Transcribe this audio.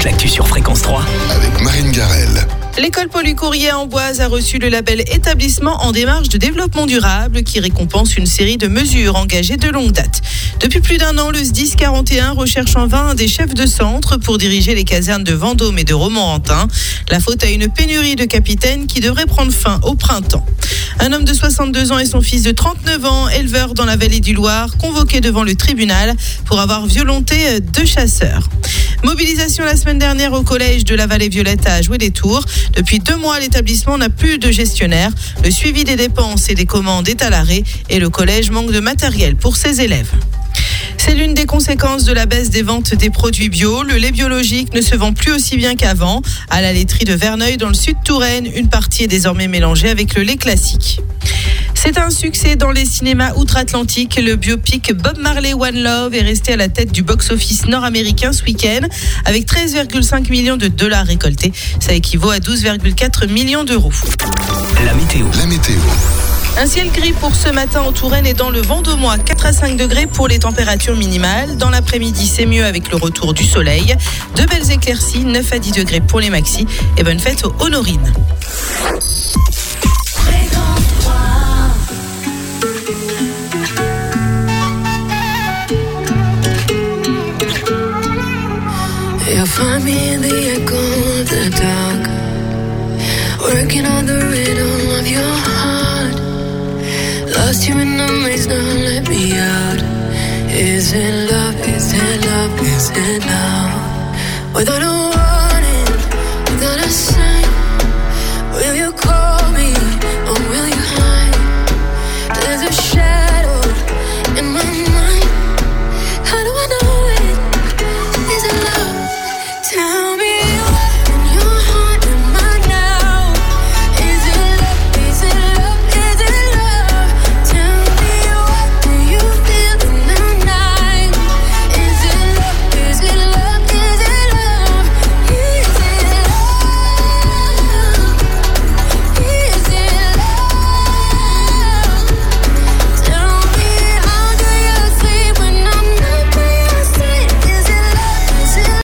toute l'actu sur Fréquence 3. avec Marine Garel. L'école Polycourrier Amboise a reçu le label établissement en démarche de développement durable qui récompense une série de mesures engagées de longue date. Depuis plus d'un an, le SDIS 41 recherche en vain des chefs de centre pour diriger les casernes de Vendôme et de Romorantin. La faute à une pénurie de capitaines qui devrait prendre fin au printemps. Un homme de 62 ans et son fils de 39 ans, éleveur dans la vallée du Loir, convoqués devant le tribunal pour avoir violenté deux chasseurs. Mobilisation la semaine dernière au collège de la Vallée Violette à jouer des tours. Depuis deux mois, l'établissement n'a plus de gestionnaire. Le suivi des dépenses et des commandes est à l'arrêt et le collège manque de matériel pour ses élèves. C'est l'une des conséquences de la baisse des ventes des produits bio. Le lait biologique ne se vend plus aussi bien qu'avant. À la laiterie de Verneuil, dans le sud Touraine, une partie est désormais mélangée avec le lait classique. C'est un succès dans les cinémas outre-Atlantique. Le biopic Bob Marley One Love est resté à la tête du box-office nord-américain ce week-end avec 13,5 millions de dollars récoltés. Ça équivaut à 12,4 millions d'euros. La météo. La météo. Un ciel gris pour ce matin en Touraine et dans le Vendômois, 4 à 5 degrés pour les températures minimales. Dans l'après-midi, c'est mieux avec le retour du soleil. De belles éclaircies, 9 à 10 degrés pour les maxis. Et bonne fête aux Honorines. You'll find me in the echo of the dark, working on the rhythm of your heart. Lost you in the maze, now let me out. Is it love? Is it love? Is it love? Without a warning, without a sign, will you?